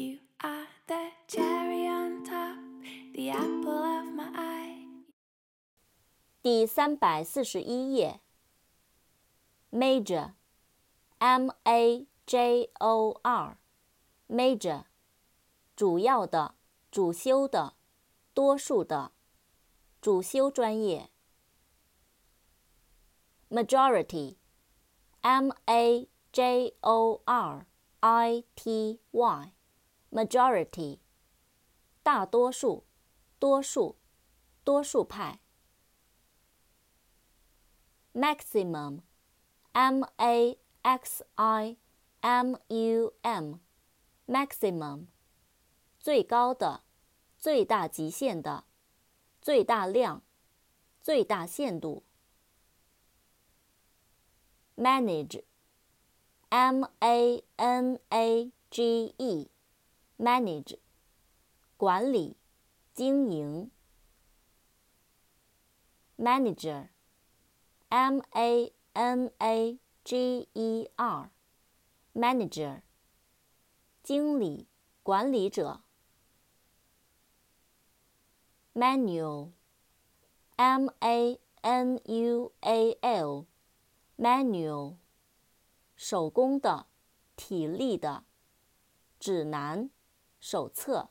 You are the cherry on top, the apple of my eye. 第三百四十一页。Major，M A J O R，Major，主要的、主修的、多数的、主修专业。Majority，M A J O R I T Y，Majority，大多数、多数、多数派。maximum, m a x i m u m, maximum，最高的，最大极限的，最大量，最大限度。manage, m a n a g e, manage，管理，经营。manager M A N A G E R，manager，经理、管理者。manual，M A N U A L，manual，手工的、体力的。指南、手册。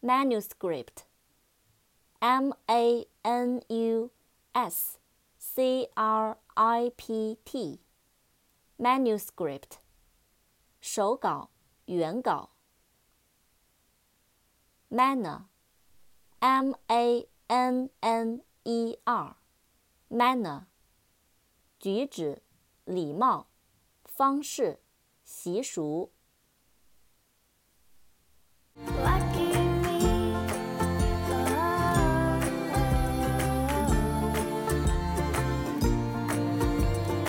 manuscript。M A N U S C R I P T，manuscript，手稿、原稿。Manner，M A N N E R，manner，举止、礼貌、方式、习俗。